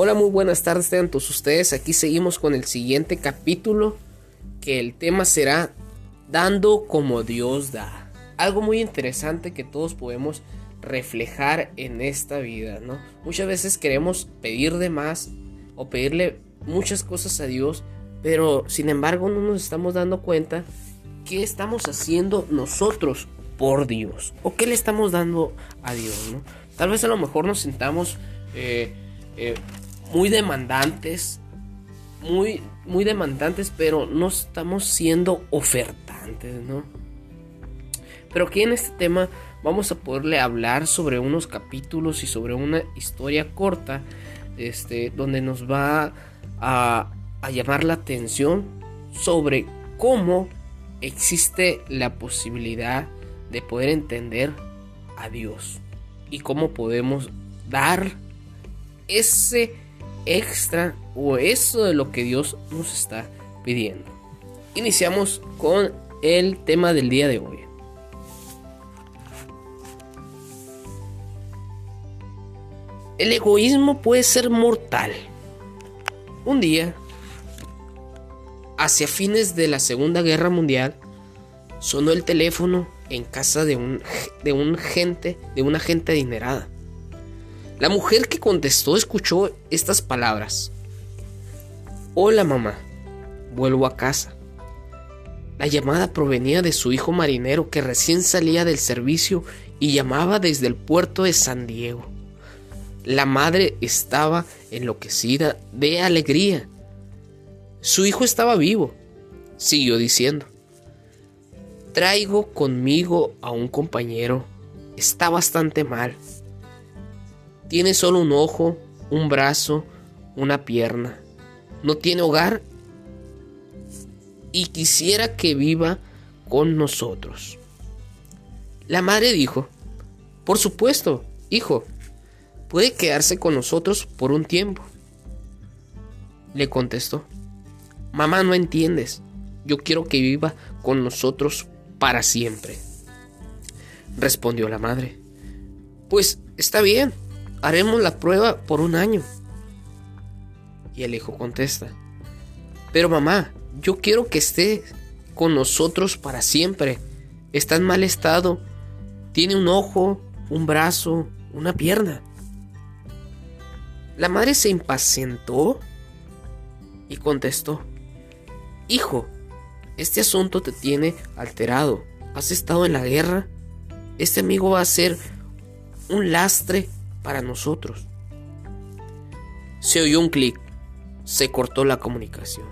Hola, muy buenas tardes a todos ustedes. Aquí seguimos con el siguiente capítulo, que el tema será dando como Dios da. Algo muy interesante que todos podemos reflejar en esta vida, ¿no? Muchas veces queremos pedir de más o pedirle muchas cosas a Dios, pero sin embargo no nos estamos dando cuenta qué estamos haciendo nosotros por Dios o qué le estamos dando a Dios, ¿no? Tal vez a lo mejor nos sintamos eh, eh, muy demandantes, muy, muy demandantes, pero no estamos siendo ofertantes, ¿no? Pero aquí en este tema vamos a poderle hablar sobre unos capítulos y sobre una historia corta, este, donde nos va a, a llamar la atención sobre cómo existe la posibilidad de poder entender a Dios y cómo podemos dar ese extra o eso de lo que Dios nos está pidiendo. Iniciamos con el tema del día de hoy. El egoísmo puede ser mortal. Un día, hacia fines de la Segunda Guerra Mundial, sonó el teléfono en casa de un, de un gente, de una gente adinerada. La mujer que contestó escuchó estas palabras. Hola mamá, vuelvo a casa. La llamada provenía de su hijo marinero que recién salía del servicio y llamaba desde el puerto de San Diego. La madre estaba enloquecida de alegría. Su hijo estaba vivo, siguió diciendo. Traigo conmigo a un compañero. Está bastante mal. Tiene solo un ojo, un brazo, una pierna. No tiene hogar y quisiera que viva con nosotros. La madre dijo, por supuesto, hijo, puede quedarse con nosotros por un tiempo. Le contestó, mamá, no entiendes, yo quiero que viva con nosotros para siempre. Respondió la madre, pues está bien, haremos la prueba por un año. Y el hijo contesta, pero mamá, yo quiero que esté con nosotros para siempre. Está en mal estado. Tiene un ojo, un brazo, una pierna. La madre se impacientó y contestó, Hijo, este asunto te tiene alterado. Has estado en la guerra. Este amigo va a ser un lastre para nosotros. Se oyó un clic. Se cortó la comunicación.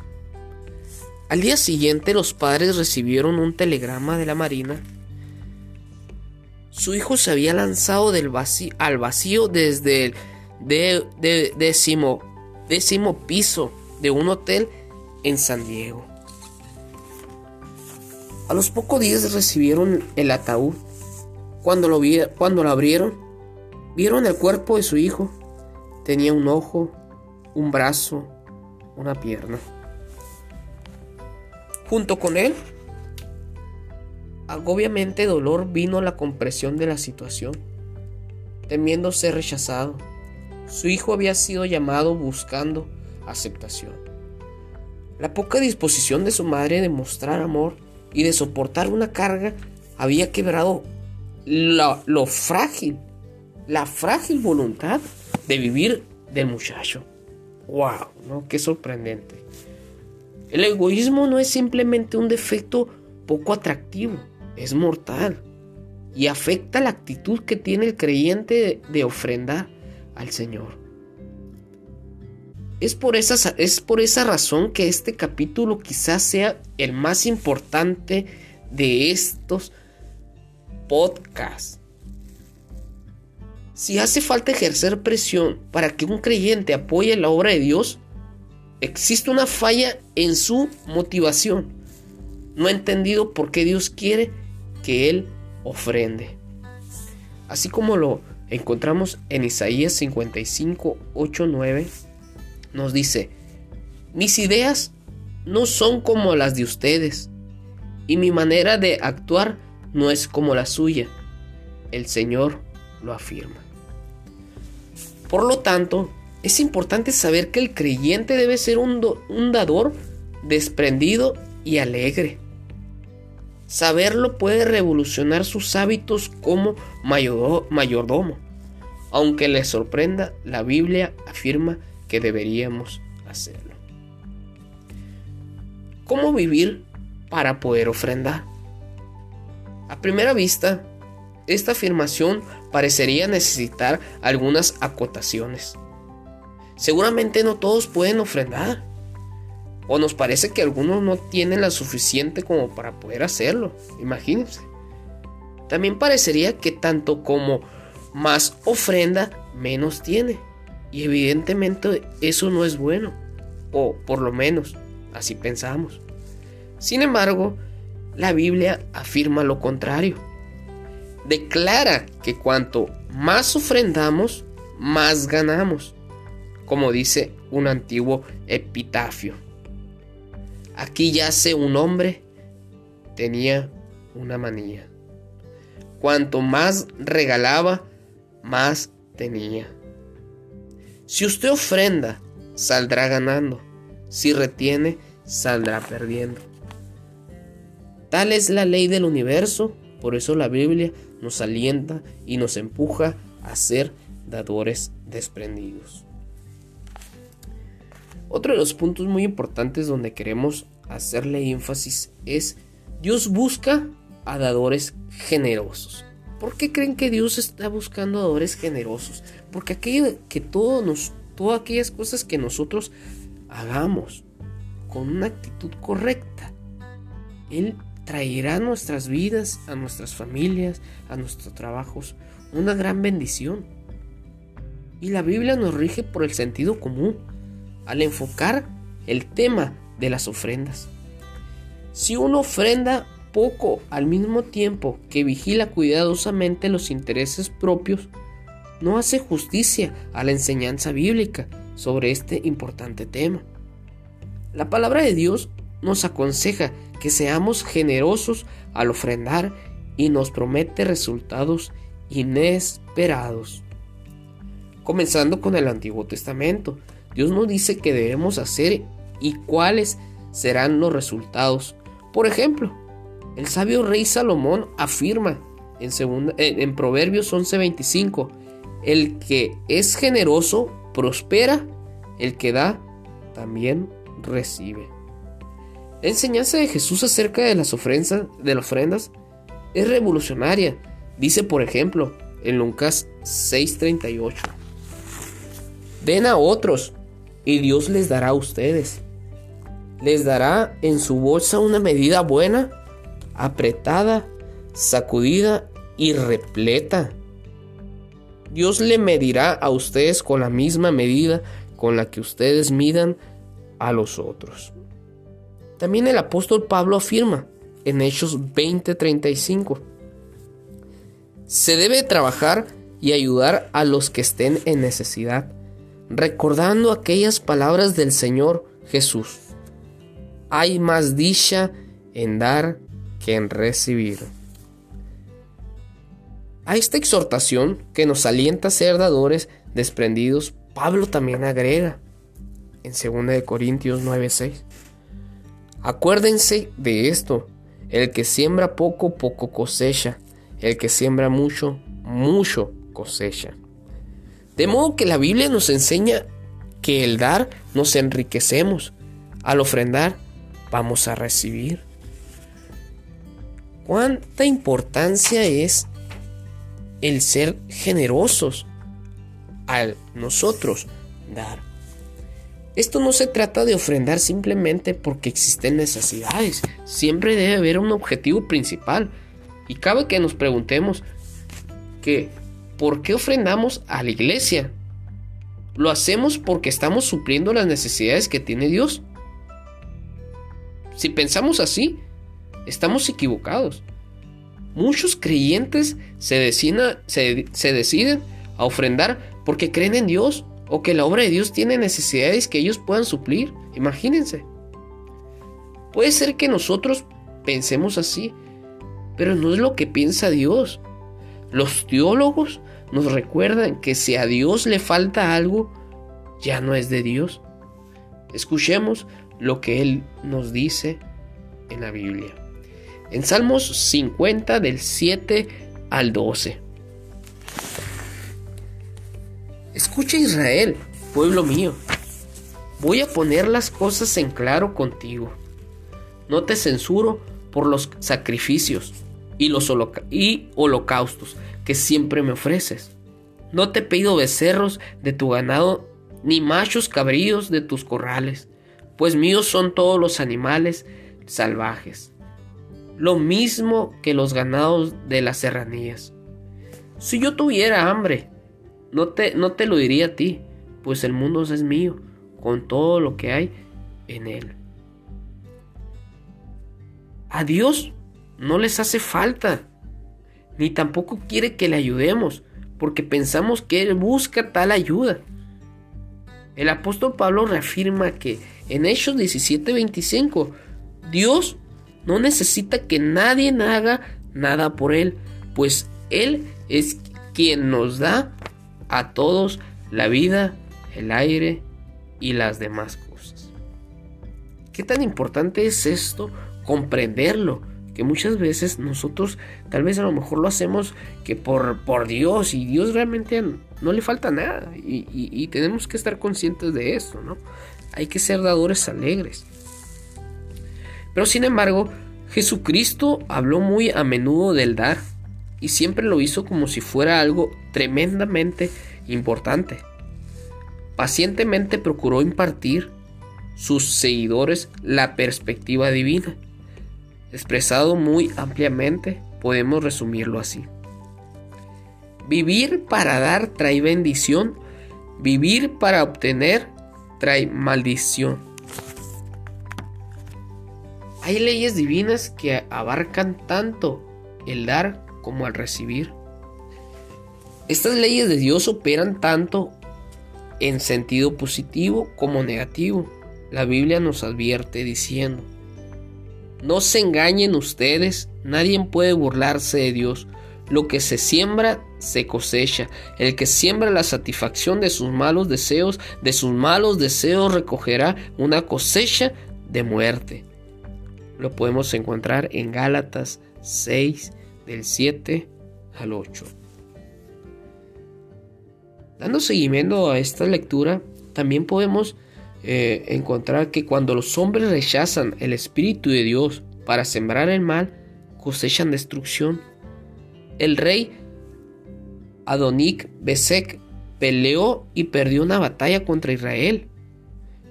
Al día siguiente los padres recibieron un telegrama de la Marina. Su hijo se había lanzado del vacío, al vacío desde el décimo, décimo piso de un hotel en San Diego. A los pocos días recibieron el ataúd. Cuando lo, vi, cuando lo abrieron, Vieron el cuerpo de su hijo. Tenía un ojo, un brazo, una pierna. Junto con él, agobiamente dolor vino la compresión de la situación, temiendo ser rechazado. Su hijo había sido llamado buscando aceptación. La poca disposición de su madre de mostrar amor y de soportar una carga había quebrado lo frágil la frágil voluntad de vivir del muchacho. ¡Wow! ¿no? ¡Qué sorprendente! El egoísmo no es simplemente un defecto poco atractivo, es mortal y afecta la actitud que tiene el creyente de, ofrendar al Señor. Es por, esa, es por esa razón que este capítulo quizás sea el más importante de estos podcasts. Si hace falta ejercer presión para que un creyente apoye la obra de Dios, existe una falla en su motivación. No ha entendido por qué Dios quiere que Él ofrende. Así como lo encontramos en Isaías 55, 8, 9, nos dice, mis ideas no son como las de ustedes, y mi manera de actuar no es como la suya. El Señor lo afirma. Por lo tanto, es importante saber que el creyente debe ser un, dador desprendido y alegre. Saberlo puede revolucionar sus hábitos como mayordomo. Aunque les sorprenda, la Biblia afirma que deberíamos hacerlo. ¿Cómo vivir para poder ofrendar? A primera vista, esta afirmación parecería necesitar algunas acotaciones. Seguramente no todos pueden ofrendar. O nos parece que algunos no tienen la suficiente como para poder hacerlo. Imagínense. También parecería que tanto como más ofrenda, menos tiene. Y evidentemente eso no es bueno. O por lo menos así pensamos. Sin embargo, la Biblia afirma lo contrario. Declara que cuanto más ofrendamos, más ganamos. Como dice un antiguo epitafio. Aquí yace un hombre, tenía una manía. Cuanto más regalaba, más tenía. Si usted ofrenda, saldrá ganando. Si retiene, saldrá perdiendo. Tal es la ley del universo, por eso la Biblia nos alienta y nos empuja a ser dadores desprendidos. Otro de los puntos muy importantes donde queremos hacerle énfasis es Dios busca a dadores generosos. ¿Por qué creen que Dios está buscando dadores generosos? Porque aquello que todo nos, todas aquellas cosas que nosotros hagamos con una actitud correcta, Él traerá a nuestras vidas, a nuestras familias, a nuestros trabajos, una gran bendición. Y la Biblia nos rige por el sentido común al enfocar el tema de las ofrendas. Si uno ofrenda poco al mismo tiempo que vigila cuidadosamente los intereses propios, no hace justicia a la enseñanza bíblica sobre este importante tema. La palabra de Dios nos aconseja que seamos generosos al ofrendar y nos promete resultados inesperados. Comenzando con el Antiguo Testamento, Dios nos dice que debemos hacer y cuáles serán los resultados. Por ejemplo, el sabio rey Salomón afirma en, Proverbios 11:25, el que es generoso prospera, el que da también recibe. La enseñanza de Jesús acerca de las ofrendas, de las ofrendas es revolucionaria. Dice, por ejemplo, en Lucas 6:38, den a otros y Dios les dará a ustedes. Les dará en su bolsa una medida buena, apretada, sacudida y repleta. Dios le medirá a ustedes con la misma medida con la que ustedes midan a los otros. También el apóstol Pablo afirma en Hechos 20:35, se debe trabajar y ayudar a los que estén en necesidad recordando aquellas palabras del Señor Jesús. Hay más dicha en dar que en recibir. A esta exhortación que nos alienta a ser dadores desprendidos, Pablo también agrega en 2 Corintios 9:6. Acuérdense de esto, el que siembra poco, poco cosecha, el que siembra mucho, mucho cosecha. De modo que la Biblia nos enseña que el dar nos enriquecemos. Al ofrendar vamos a recibir. ¿Cuánta importancia es el ser generosos al nosotros dar? Esto no se trata de ofrendar simplemente porque existen necesidades. Siempre debe haber un objetivo principal. Y cabe que nos preguntemos que ¿por qué ofrendamos a la iglesia? ¿Lo hacemos porque estamos supliendo las necesidades que tiene Dios? Si pensamos así, estamos equivocados. Muchos creyentes se se, deciden a ofrendar porque creen en Dios o que la obra de Dios tiene necesidades que ellos puedan suplir. Imagínense. Puede ser que nosotros pensemos así, pero no es lo que piensa Dios. Los teólogos nos recuerdan que si a Dios le falta algo, ya no es de Dios? Escuchemos lo que Él nos dice en la Biblia. En Salmos 50 del 7 al 12. Escucha Israel, pueblo mío. Voy a poner las cosas en claro contigo. No te censuro por los sacrificios y los holocaustos que siempre me ofreces. No te pido becerros de tu ganado ni machos cabríos de tus corrales, pues míos son todos los animales salvajes, lo mismo que los ganados de las serranías. Si yo tuviera hambre, no te, no te lo diría a ti, pues el mundo es mío, con todo lo que hay en él. A Dios no les hace falta, ni tampoco quiere que le ayudemos, porque pensamos que Él busca tal ayuda. El apóstol Pablo reafirma que en Hechos 17:25 Dios no necesita que nadie haga nada por Él, pues Él es quien nos da a todos la vida, el aire y las demás cosas. ¿Qué tan importante es esto? Comprenderlo que muchas veces nosotros tal vez a lo mejor lo hacemos que por, por Dios y Dios realmente no le falta nada y, tenemos que estar conscientes de esto, ¿no? Hay que ser dadores alegres. Pero sin embargo, Jesucristo habló muy a menudo del dar y siempre lo hizo como si fuera algo tremendamente importante. Pacientemente procuró impartir sus seguidores la perspectiva divina Expresado muy ampliamente, podemos resumirlo así. Vivir para dar trae bendición, vivir para obtener trae maldición. Hay leyes divinas que abarcan tanto el dar como el recibir. Estas leyes de Dios operan tanto en sentido positivo como negativo. La Biblia nos advierte diciendo, no se engañen ustedes, nadie puede burlarse de Dios. Lo que se siembra, se cosecha. El que siembra la satisfacción de sus malos deseos, de sus malos deseos recogerá una cosecha de muerte. Lo podemos encontrar en Gálatas 6, del 7 al 8. Dando seguimiento a esta lectura, también podemos eh, encontrar que cuando los hombres rechazan el Espíritu de Dios para sembrar el mal, cosechan destrucción. El rey Adonik Besek peleó y perdió una batalla contra Israel.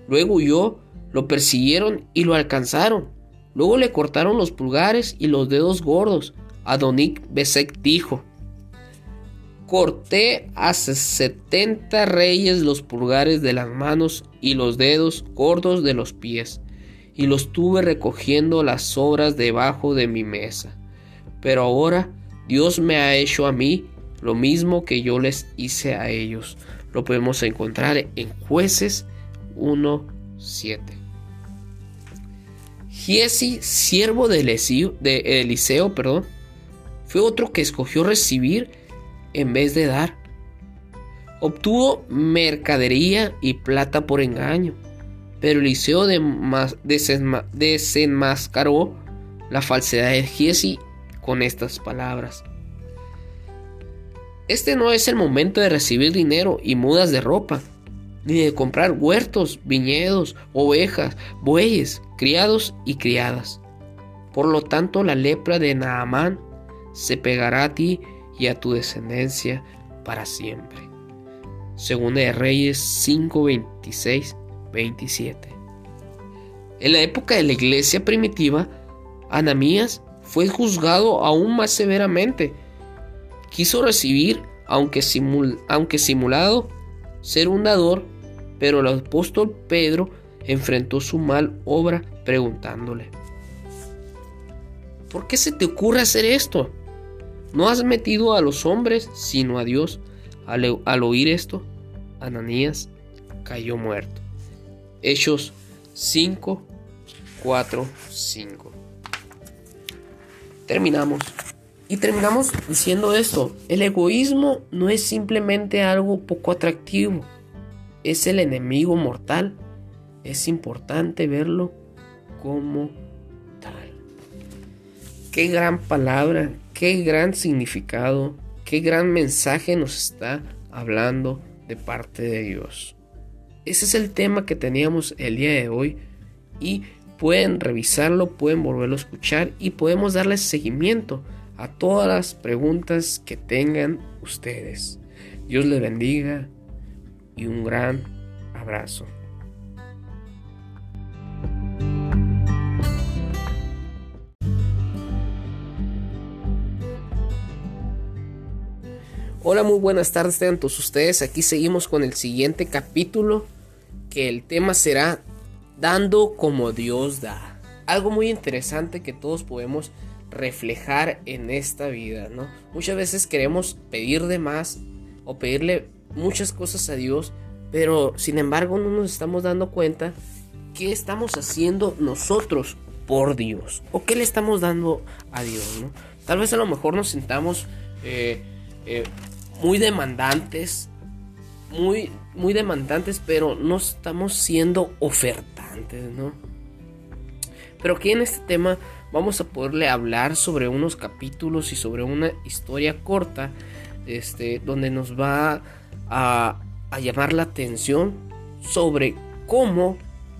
Luego huyó, lo persiguieron y lo alcanzaron. Luego le cortaron los pulgares y los dedos gordos. Adonik Besek dijo, Corté a setenta reyes los pulgares de las manos y los dedos gordos de los pies, y los tuve recogiendo las sobras debajo de mi mesa. Pero ahora Dios me ha hecho a mí lo mismo que yo les hice a ellos. Lo podemos encontrar en jueces 1.7. Giesi, siervo de Eliseo perdón, fue otro que escogió recibir en vez de dar. Obtuvo mercadería y plata por engaño, pero Eliseo desenmascaró la falsedad de Giesi con estas palabras. Este no es el momento de recibir dinero y mudas de ropa, ni de comprar huertos, viñedos, ovejas, bueyes, criados y criadas. Por lo tanto, la lepra de Naamán se pegará a ti y a tu descendencia para siempre. Segunda de Reyes 5, 26, 27. En la época de la iglesia primitiva, Anamías fue juzgado aún más severamente. Quiso recibir, aunque, aunque simulado, ser un dador, pero el apóstol Pedro enfrentó su mal obra preguntándole, ¿por qué se te ocurre hacer esto? No has metido a los hombres, sino a Dios. Al, oír esto, Ananías cayó muerto. Hechos 5, 4, 5. Terminamos. Y terminamos diciendo esto. El egoísmo no es simplemente algo poco atractivo es el enemigo mortal, es importante verlo como tal. Qué gran palabra, qué gran significado, qué gran mensaje nos está hablando de parte de Dios. Ese es el tema que teníamos el día de hoy y pueden revisarlo, pueden volverlo a escuchar y podemos darles seguimiento a todas las preguntas que tengan ustedes. Dios les bendiga y un gran abrazo. Hola, muy buenas tardes a todos ustedes. Aquí seguimos con el siguiente capítulo que el tema será dando como Dios da. Algo muy interesante que todos podemos reflejar en esta vida, ¿no? Muchas veces queremos pedir de más o pedirle muchas cosas a Dios, pero sin embargo no nos estamos dando cuenta qué estamos haciendo nosotros por Dios o qué le estamos dando a Dios, ¿no? Tal vez a lo mejor nos sintamos eh, eh, muy demandantes, muy, muy demandantes, pero no estamos siendo ofertantes, ¿no? Pero aquí en este tema vamos a poderle hablar sobre unos capítulos y sobre una historia corta, este, donde nos va a, a llamar la atención sobre cómo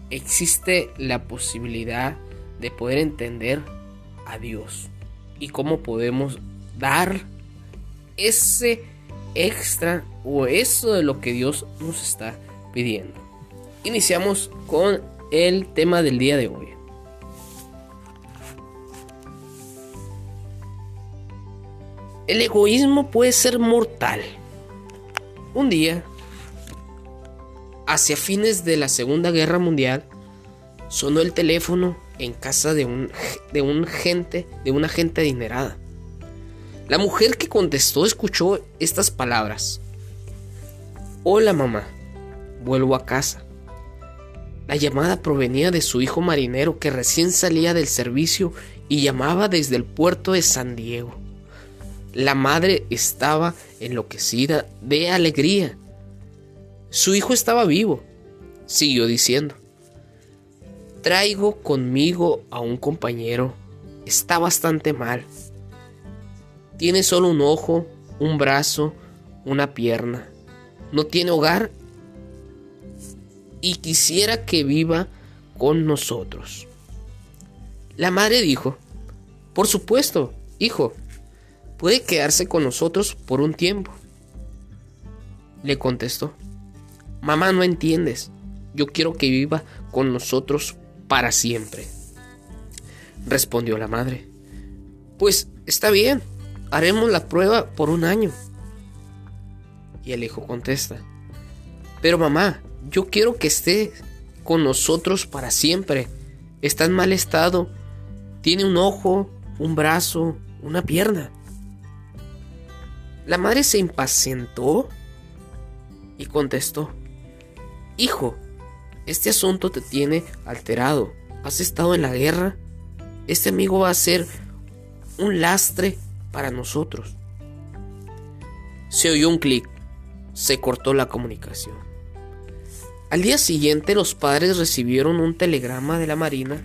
existe la posibilidad de poder entender a Dios y cómo podemos dar ese extra o eso de lo que Dios nos está pidiendo. Iniciamos con el tema del día de hoy. El egoísmo puede ser mortal. Un día, hacia fines de la Segunda Guerra Mundial, sonó el teléfono en casa de un, de un gente, de una gente adinerada. La mujer que contestó escuchó estas palabras. Hola mamá, vuelvo a casa. La llamada provenía de su hijo marinero que recién salía del servicio y llamaba desde el puerto de San Diego. La madre estaba enloquecida de alegría. Su hijo estaba vivo, siguió diciendo. Traigo conmigo a un compañero. Está bastante mal. Tiene solo un ojo, un brazo, una pierna. No tiene hogar y quisiera que viva con nosotros. La madre dijo, por supuesto, hijo, puede quedarse con nosotros por un tiempo. Le contestó, mamá, no entiendes, yo quiero que viva con nosotros para siempre. Respondió la madre, pues está bien, haremos la prueba por un año. Y el hijo contesta, pero mamá, yo quiero que esté con nosotros para siempre. Está en mal estado. Tiene un ojo, un brazo, una pierna. La madre se impacientó y contestó, Hijo, este asunto te tiene alterado. Has estado en la guerra. Este amigo va a ser un lastre para nosotros. Se oyó un clic. Se cortó la comunicación. Al día siguiente los padres recibieron un telegrama de la Marina.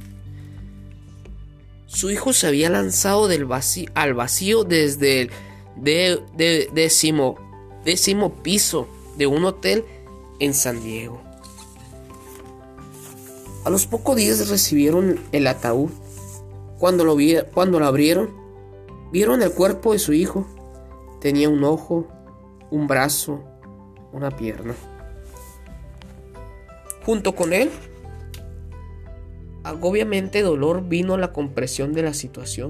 Su hijo se había lanzado del vacío, al vacío desde el décimo, décimo piso de un hotel en San Diego. A los pocos días recibieron el ataúd. Cuando lo, vi, cuando lo abrieron, Vieron el cuerpo de su hijo. Tenía un ojo, un brazo, una pierna. Junto con él, obviamente dolor vino la compresión de la situación,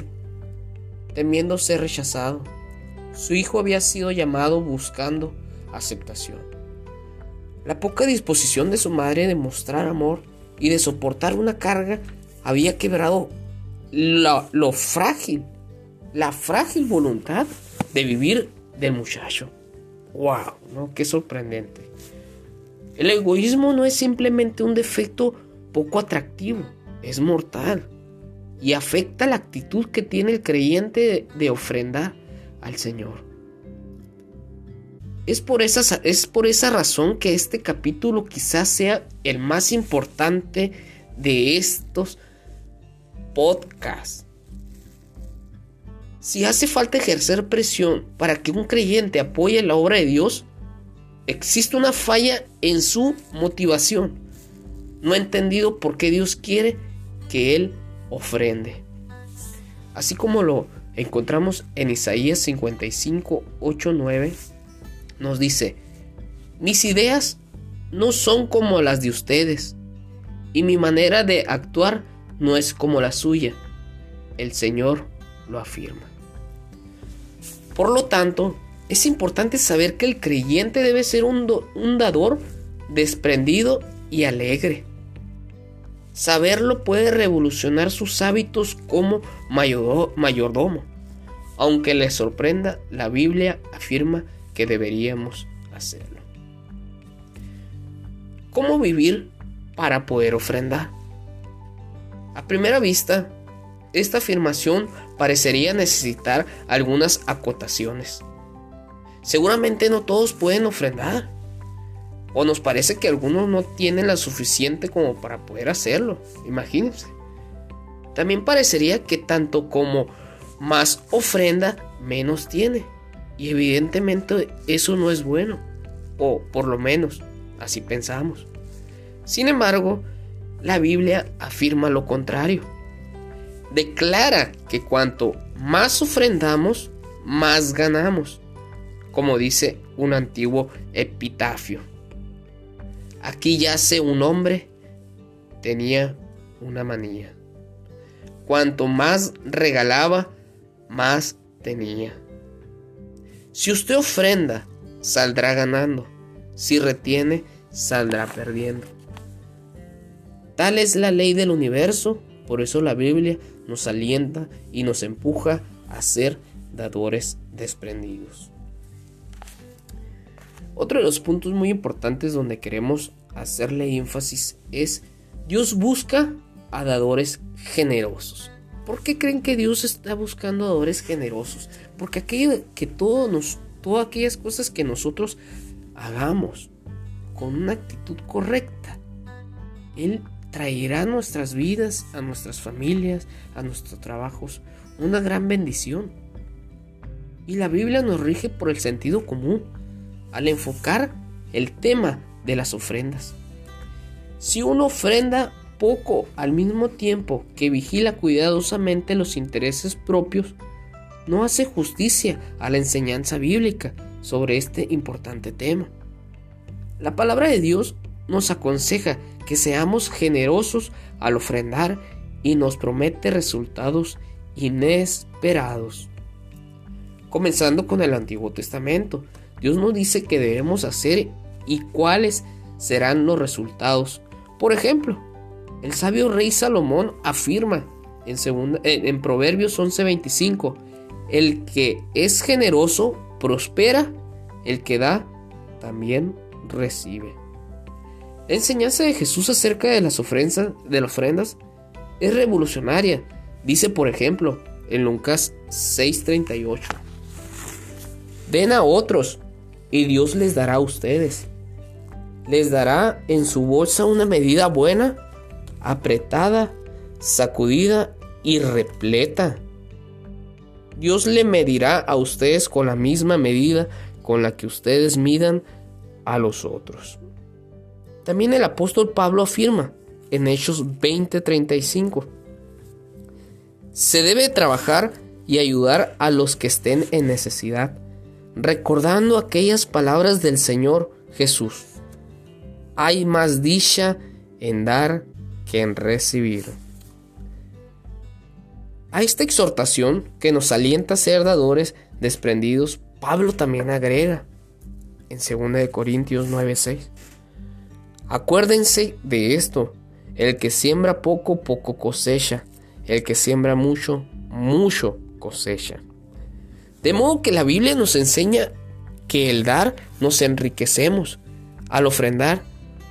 temiendo ser rechazado. Su hijo había sido llamado buscando aceptación. La poca disposición de su madre de mostrar amor y de soportar una carga había quebrado lo frágil la frágil voluntad de vivir del muchacho. ¡Wow! ¿no? ¡Qué sorprendente! El egoísmo no es simplemente un defecto poco atractivo, es mortal y afecta la actitud que tiene el creyente de, ofrendar al Señor. Es por, esa, es por esa razón que este capítulo quizás sea el más importante de estos podcasts. Si hace falta ejercer presión para que un creyente apoye la obra de Dios, existe una falla en su motivación. No ha entendido por qué Dios quiere que Él ofrende. Así como lo encontramos en Isaías 55, 8, 9, nos dice, mis ideas no son como las de ustedes, y mi manera de actuar no es como la suya. El Señor lo afirma. Por lo tanto, es importante saber que el creyente debe ser un, dador desprendido y alegre. Saberlo puede revolucionar sus hábitos como mayordomo. Aunque le sorprenda, la Biblia afirma que deberíamos hacerlo. ¿Cómo vivir para poder ofrendar? A primera vista, esta afirmación parecería necesitar algunas acotaciones. Seguramente no todos pueden ofrendar. O nos parece que algunos no tienen la suficiente como para poder hacerlo. Imagínense. También parecería que tanto como más ofrenda, menos tiene. Y evidentemente eso no es bueno. O por lo menos así pensamos. Sin embargo, la Biblia afirma lo contrario. Declara que cuanto más ofrendamos, más ganamos. Como dice un antiguo epitafio. Aquí yace un hombre, tenía una manía. Cuanto más regalaba, más tenía. Si usted ofrenda, saldrá ganando. Si retiene, saldrá perdiendo. Tal es la ley del universo, por eso la Biblia nos alienta y nos empuja a ser dadores desprendidos. Otro de los puntos muy importantes donde queremos hacerle énfasis es Dios busca a dadores generosos. ¿Por qué creen que Dios está buscando dadores generosos? Porque aquello que nos, todas aquellas cosas que nosotros hagamos con una actitud correcta, Él traerá a nuestras vidas, a nuestras familias, a nuestros trabajos, una gran bendición. Y la Biblia nos rige por el sentido común al enfocar el tema de las ofrendas. Si uno ofrenda poco al mismo tiempo que vigila cuidadosamente los intereses propios, no hace justicia a la enseñanza bíblica sobre este importante tema. La palabra de Dios nos aconseja que seamos generosos al ofrendar y nos promete resultados inesperados. Comenzando con el Antiguo Testamento, Dios nos dice que debemos hacer y cuáles serán los resultados. Por ejemplo, el sabio rey Salomón afirma en, segunda, en, Proverbios 11:25, el que es generoso prospera, el que da también recibe. La enseñanza de Jesús acerca de las ofrendas, de las ofrendas es revolucionaria. Dice, por ejemplo, en Lucas 6:38, den a otros y Dios les dará a ustedes. Les dará en su bolsa una medida buena, apretada, sacudida y repleta. Dios le medirá a ustedes con la misma medida con la que ustedes midan a los otros. También el apóstol Pablo afirma en Hechos 20:35, se debe trabajar y ayudar a los que estén en necesidad recordando aquellas palabras del Señor Jesús. Hay más dicha en dar que en recibir. A esta exhortación que nos alienta a ser dadores desprendidos, Pablo también agrega en 2 Corintios 9:6. Acuérdense de esto, el que siembra poco, poco cosecha, el que siembra mucho, mucho cosecha. De modo que la Biblia nos enseña que el dar nos enriquecemos. Al ofrendar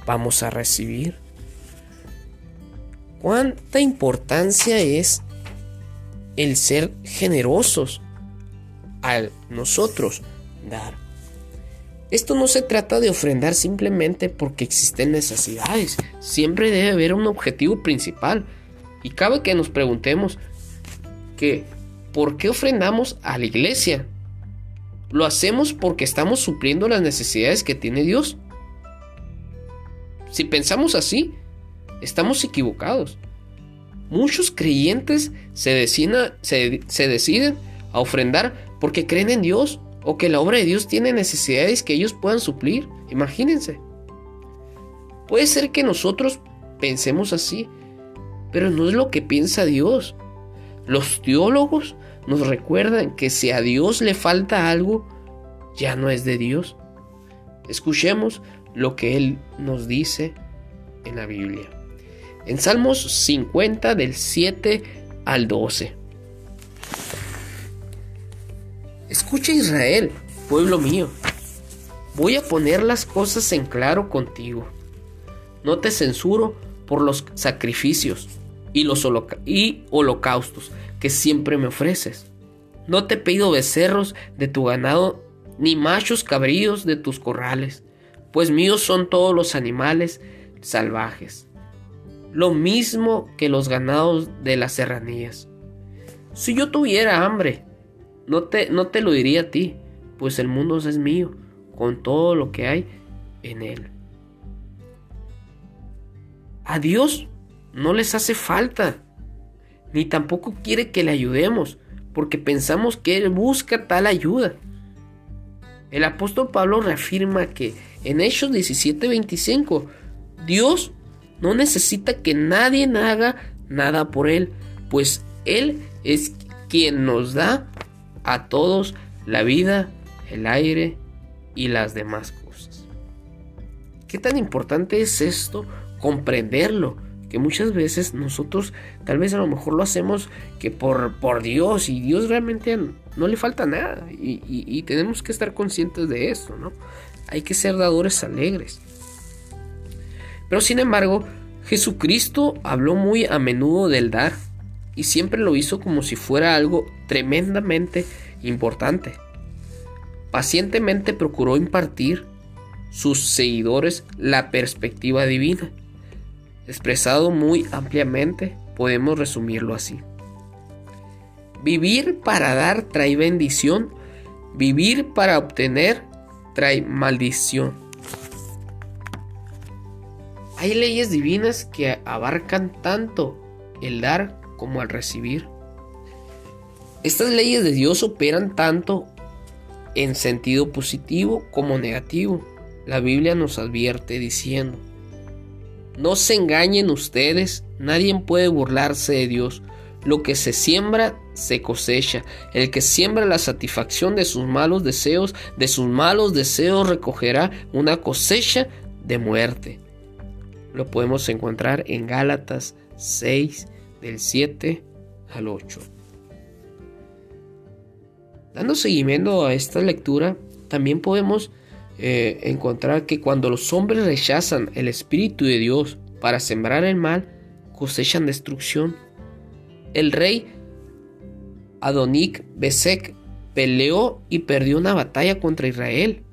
vamos a recibir. ¿Cuánta importancia es el ser generosos al nosotros dar? Esto no se trata de ofrendar simplemente porque existen necesidades. Siempre debe haber un objetivo principal. Y cabe que nos preguntemos que ¿por qué ofrendamos a la iglesia? ¿Lo hacemos porque estamos supliendo las necesidades que tiene Dios? Si pensamos así, estamos equivocados. Muchos creyentes se se, deciden a ofrendar porque creen en Dios o que la obra de Dios tiene necesidades que ellos puedan suplir. Imagínense. Puede ser que nosotros pensemos así, pero no es lo que piensa Dios. Los teólogos nos recuerdan que si a Dios le falta algo, ya no es de Dios. Escuchemos lo que Él nos dice en la Biblia. En Salmos 50 del 7 al 12. Escucha Israel, pueblo mío. Voy a poner las cosas en claro contigo. No te censuro por los sacrificios y los y holocaustos que siempre me ofreces. No te pido becerros de tu ganado ni machos cabríos de tus corrales, pues míos son todos los animales salvajes, lo mismo que los ganados de las serranías. Si yo tuviera hambre, no te, no te lo diría a ti, pues el mundo es mío, con todo lo que hay en él. A Dios no les hace falta, ni tampoco quiere que le ayudemos, porque pensamos que Él busca tal ayuda. El apóstol Pablo reafirma que en Hechos 17:25, Dios no necesita que nadie haga nada por Él, pues Él es quien nos da a todos la vida, el aire y las demás cosas. ¿Qué tan importante es esto? Comprenderlo, que muchas veces nosotros tal vez a lo mejor lo hacemos que por, por Dios y Dios realmente no le falta nada y, y tenemos que estar conscientes de esto, ¿no? Hay que ser dadores alegres. Pero sin embargo, Jesucristo habló muy a menudo del dar y siempre lo hizo como si fuera algo tremendamente importante. Pacientemente procuró impartir sus seguidores la perspectiva divina. Expresado muy ampliamente, podemos resumirlo así. Vivir para dar trae bendición, vivir para obtener trae maldición. Hay leyes divinas que abarcan tanto el dar como al recibir. Estas leyes de Dios operan tanto en sentido positivo como negativo. La Biblia nos advierte diciendo, no se engañen ustedes, nadie puede burlarse de Dios. Lo que se siembra, se cosecha. El que siembra la satisfacción de sus malos deseos, de sus malos deseos recogerá una cosecha de muerte. Lo podemos encontrar en Gálatas 6, del 7 al 8. Dando seguimiento a esta lectura, también podemos eh, encontrar que cuando los hombres rechazan el Espíritu de Dios para sembrar el mal, cosechan destrucción. El rey Adonic Besek peleó y perdió una batalla contra Israel.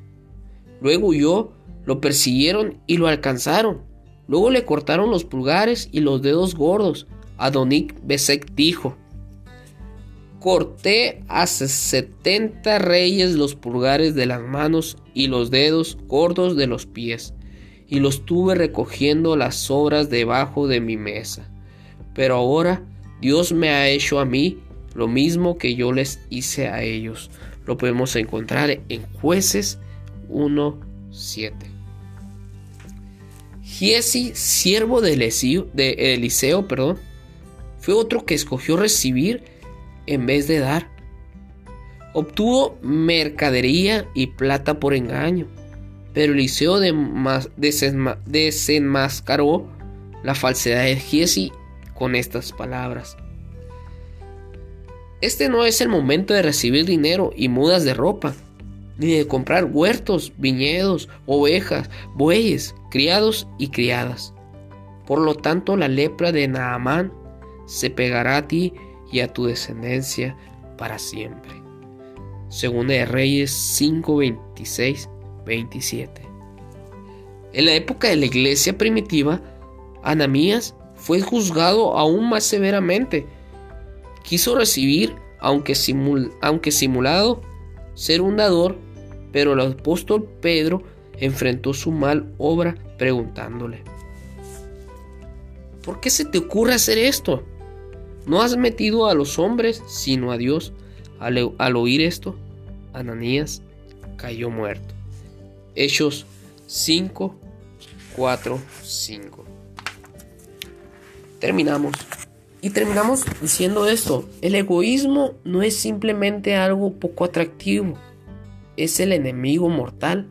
Luego huyó, lo persiguieron y lo alcanzaron. Luego le cortaron los pulgares y los dedos gordos. Adonic Besek dijo, corté a setenta reyes los pulgares de las manos y los dedos gordos de los pies, y los tuve recogiendo las sobras debajo de mi mesa. Pero ahora Dios me ha hecho a mí lo mismo que yo les hice a ellos. Lo podemos encontrar en jueces 1.7. Giesi, siervo de de Eliseo perdón, fue otro que escogió recibir en vez de dar. Obtuvo mercadería y plata por engaño, pero Eliseo desenmascaró la falsedad de Giesi con estas palabras. Este no es el momento de recibir dinero y mudas de ropa, ni de comprar huertos, viñedos, ovejas, bueyes, criados y criadas. Por lo tanto, la lepra de Naamán se pegará a ti y a tu descendencia para siempre. Según de Reyes 5:26 27. En la época de la iglesia primitiva, Anamías fue juzgado aún más severamente. Quiso recibir, aunque, aunque simulado, ser un dador, pero el apóstol Pedro enfrentó su mal obra preguntándole, ¿por qué se te ocurre hacer esto? No has metido a los hombres, sino a Dios. Al, oír esto, Ananías cayó muerto. Hechos 5, 4, 5. Terminamos. Y terminamos diciendo esto. El egoísmo no es simplemente algo poco atractivo. Es el enemigo mortal.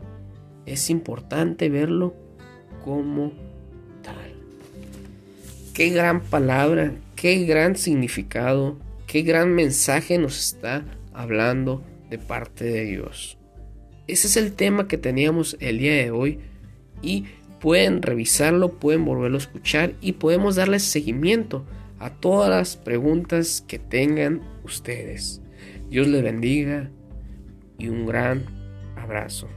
Es importante verlo como tal. Qué gran palabra, qué gran significado, qué gran mensaje nos está hablando de parte de Dios. Ese es el tema que teníamos el día de hoy y pueden revisarlo, pueden volverlo a escuchar y podemos darles seguimiento a todas las preguntas que tengan ustedes. Dios les bendiga y un gran abrazo.